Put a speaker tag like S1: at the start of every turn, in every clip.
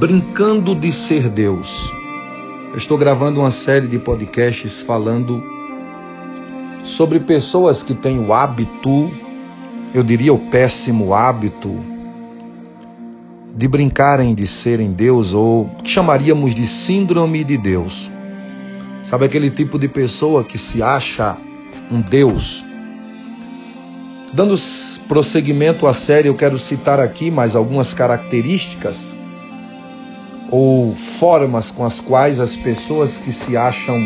S1: Brincando de Ser Deus. Eu estou gravando uma série de podcasts falando sobre pessoas que têm o hábito, eu diria o péssimo hábito, de brincarem de serem Deus ou que chamaríamos de síndrome de Deus. Sabe aquele tipo de pessoa que se acha um Deus? Dando prosseguimento à série, eu quero citar aqui mais algumas características ou formas com as quais as pessoas que se acham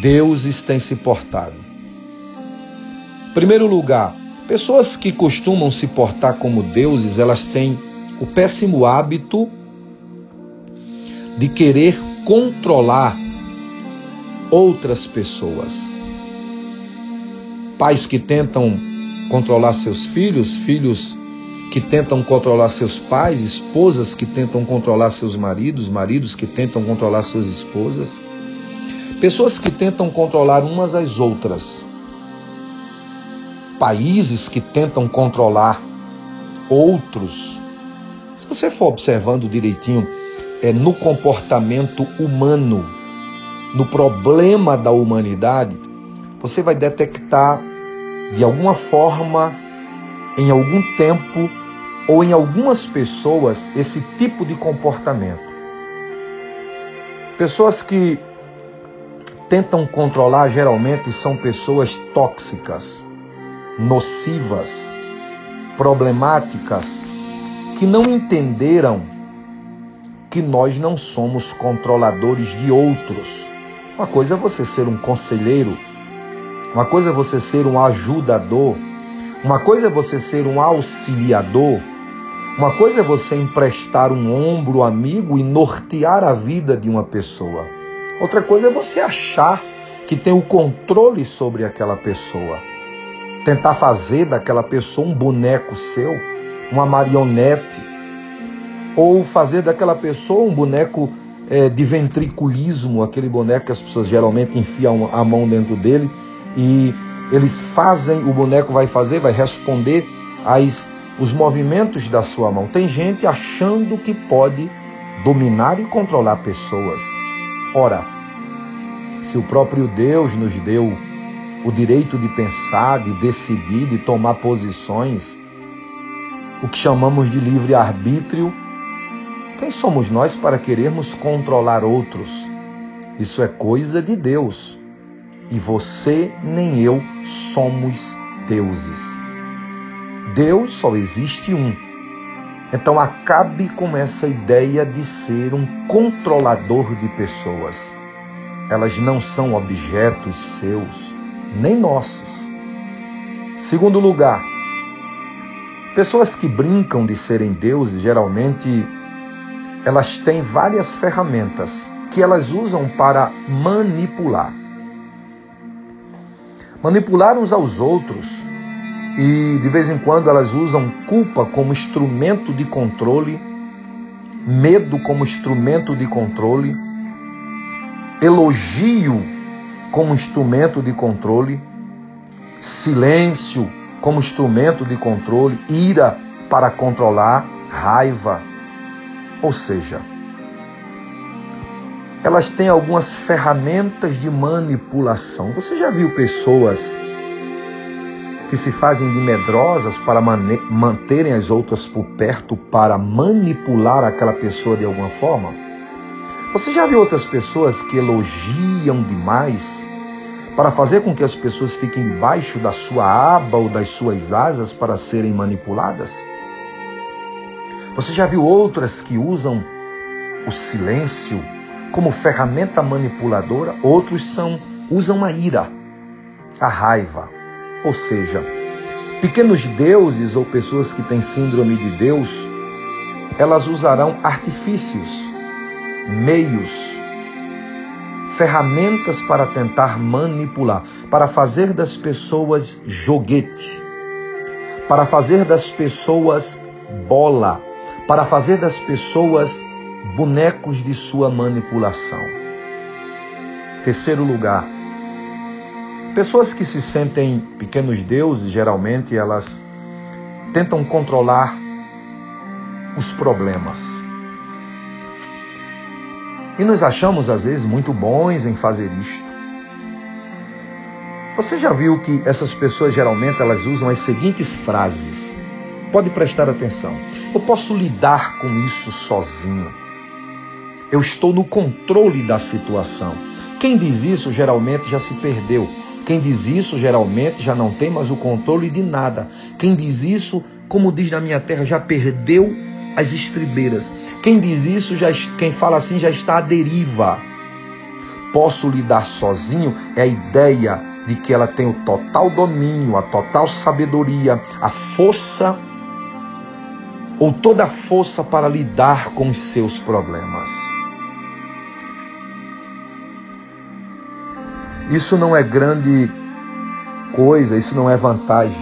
S1: deuses têm se portado. Primeiro lugar, pessoas que costumam se portar como deuses, elas têm o péssimo hábito de querer controlar outras pessoas. Pais que tentam controlar seus filhos, filhos que tentam controlar seus pais, esposas que tentam controlar seus maridos, maridos que tentam controlar suas esposas, pessoas que tentam controlar umas às outras, países que tentam controlar outros. Se você for observando direitinho, é no comportamento humano, no problema da humanidade, você vai detectar de alguma forma, em algum tempo, ou em algumas pessoas esse tipo de comportamento. Pessoas que tentam controlar geralmente são pessoas tóxicas, nocivas, problemáticas, que não entenderam que nós não somos controladores de outros. Uma coisa é você ser um conselheiro, uma coisa é você ser um ajudador, uma coisa é você ser um auxiliador, uma coisa é você emprestar um ombro amigo e nortear a vida de uma pessoa. Outra coisa é você achar que tem o controle sobre aquela pessoa. Tentar fazer daquela pessoa um boneco seu, uma marionete. Ou fazer daquela pessoa um boneco é, de ventriculismo, aquele boneco que as pessoas geralmente enfiam a mão dentro dele e eles fazem, o boneco vai fazer, vai responder às os movimentos da sua mão. Tem gente achando que pode dominar e controlar pessoas. Ora, se o próprio Deus nos deu o direito de pensar, de decidir, de tomar posições, o que chamamos de livre-arbítrio, quem somos nós para querermos controlar outros? Isso é coisa de Deus. E você nem eu somos deuses. Deus só existe um. Então acabe com essa ideia de ser um controlador de pessoas. Elas não são objetos seus, nem nossos. Segundo lugar, pessoas que brincam de serem deuses, geralmente elas têm várias ferramentas que elas usam para manipular. Manipular uns aos outros e de vez em quando elas usam culpa como instrumento de controle, medo como instrumento de controle, elogio como instrumento de controle, silêncio como instrumento de controle, ira para controlar, raiva. Ou seja, elas têm algumas ferramentas de manipulação. Você já viu pessoas que se fazem de medrosas para manterem as outras por perto, para manipular aquela pessoa de alguma forma? Você já viu outras pessoas que elogiam demais para fazer com que as pessoas fiquem debaixo da sua aba ou das suas asas para serem manipuladas? Você já viu outras que usam o silêncio como ferramenta manipuladora? Outros são usam a ira, a raiva, ou seja, pequenos deuses ou pessoas que têm síndrome de Deus, elas usarão artifícios, meios, ferramentas para tentar manipular, para fazer das pessoas joguete, para fazer das pessoas bola, para fazer das pessoas bonecos de sua manipulação. Terceiro lugar, Pessoas que se sentem pequenos deuses, geralmente elas tentam controlar os problemas. E nos achamos, às vezes, muito bons em fazer isto. Você já viu que essas pessoas geralmente elas usam as seguintes frases? Pode prestar atenção. Eu posso lidar com isso sozinho. Eu estou no controle da situação. Quem diz isso geralmente já se perdeu. Quem diz isso geralmente já não tem mais o controle de nada. Quem diz isso, como diz na minha terra, já perdeu as estribeiras. Quem diz isso, já, quem fala assim, já está à deriva. Posso lidar sozinho é a ideia de que ela tem o total domínio, a total sabedoria, a força ou toda a força para lidar com os seus problemas. Isso não é grande coisa, isso não é vantagem.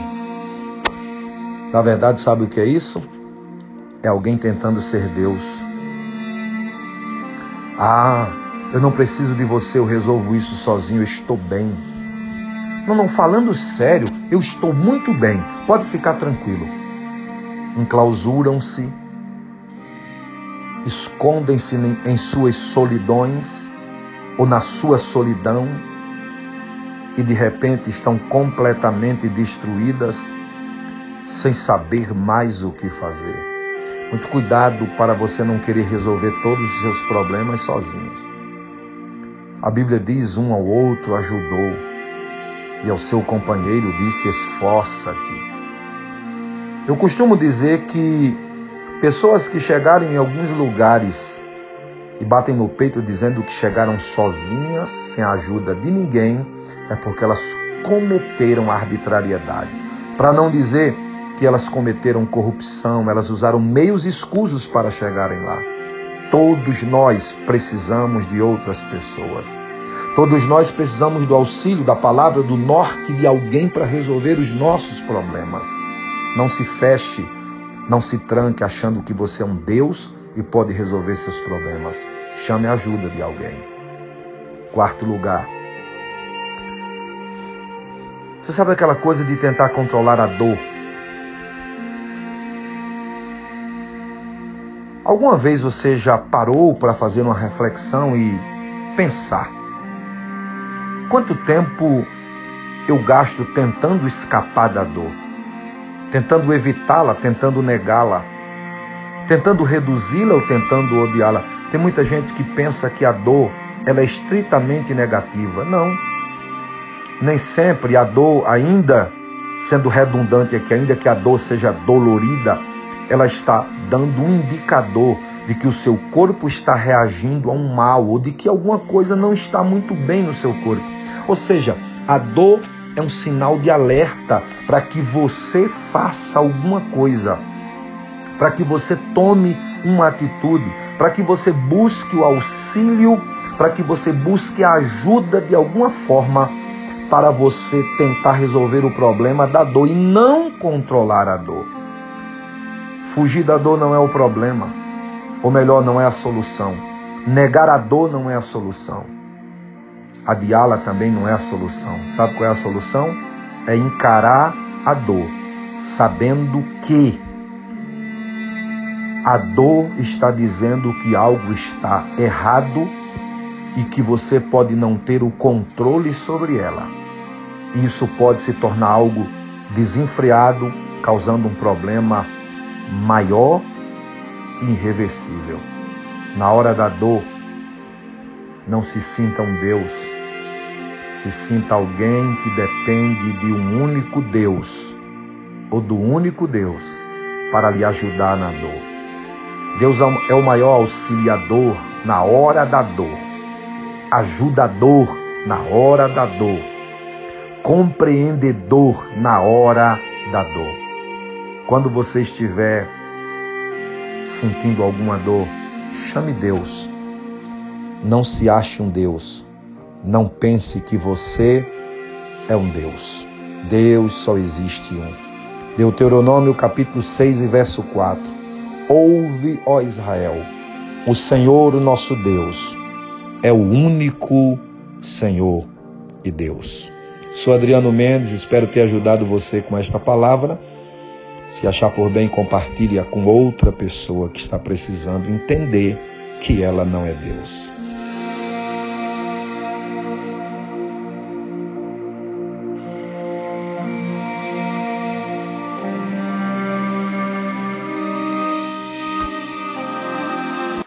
S1: Na verdade, sabe o que é isso? É alguém tentando ser Deus. Ah, eu não preciso de você, eu resolvo isso sozinho, eu estou bem. Não, não, falando sério, eu estou muito bem, pode ficar tranquilo. Enclausuram-se, escondem-se em suas solidões ou na sua solidão e de repente estão completamente destruídas sem saber mais o que fazer. Muito cuidado para você não querer resolver todos os seus problemas sozinhos. A Bíblia diz: um ao outro ajudou, e ao seu companheiro disse: esforça-te. Eu costumo dizer que pessoas que chegarem em alguns lugares e batem no peito dizendo que chegaram sozinhas, sem a ajuda de ninguém, é porque elas cometeram arbitrariedade. Para não dizer que elas cometeram corrupção, elas usaram meios escusos para chegarem lá. Todos nós precisamos de outras pessoas. Todos nós precisamos do auxílio, da palavra, do norte de alguém para resolver os nossos problemas. Não se feche, não se tranque achando que você é um Deus e pode resolver seus problemas. Chame a ajuda de alguém. Quarto lugar. Você sabe aquela coisa de tentar controlar a dor? Alguma vez você já parou para fazer uma reflexão e pensar: quanto tempo eu gasto tentando escapar da dor, tentando evitá-la, tentando negá-la, tentando reduzi-la ou tentando odiá-la? Tem muita gente que pensa que a dor ela é estritamente negativa. Não. Nem sempre a dor, ainda sendo redundante aqui, ainda que a dor seja dolorida, ela está dando um indicador de que o seu corpo está reagindo a um mal ou de que alguma coisa não está muito bem no seu corpo. Ou seja, a dor é um sinal de alerta para que você faça alguma coisa, para que você tome uma atitude, para que você busque o auxílio, para que você busque a ajuda de alguma forma para você tentar resolver o problema da dor e não controlar a dor. Fugir da dor não é o problema, ou melhor, não é a solução. Negar a dor não é a solução. Adiá-la também não é a solução. Sabe qual é a solução? É encarar a dor, sabendo que a dor está dizendo que algo está errado e que você pode não ter o controle sobre ela. Isso pode se tornar algo desenfreado, causando um problema maior e irreversível. Na hora da dor, não se sinta um Deus, se sinta alguém que depende de um único Deus ou do único Deus para lhe ajudar na dor. Deus é o maior auxiliador na hora da dor, ajudador na hora da dor, compreendedor na hora da dor. Quando você estiver sentindo alguma dor, chame Deus. Não se ache um Deus. Não pense que você é um Deus. Deus só existe um. Deuteronômio capítulo 6 e verso 4. Ouve, ó Israel, o Senhor, o nosso Deus, é o único Senhor e Deus. Sou Adriano Mendes, espero ter ajudado você com esta palavra. Se achar por bem, compartilhe-a com outra pessoa que está precisando entender que ela não é Deus.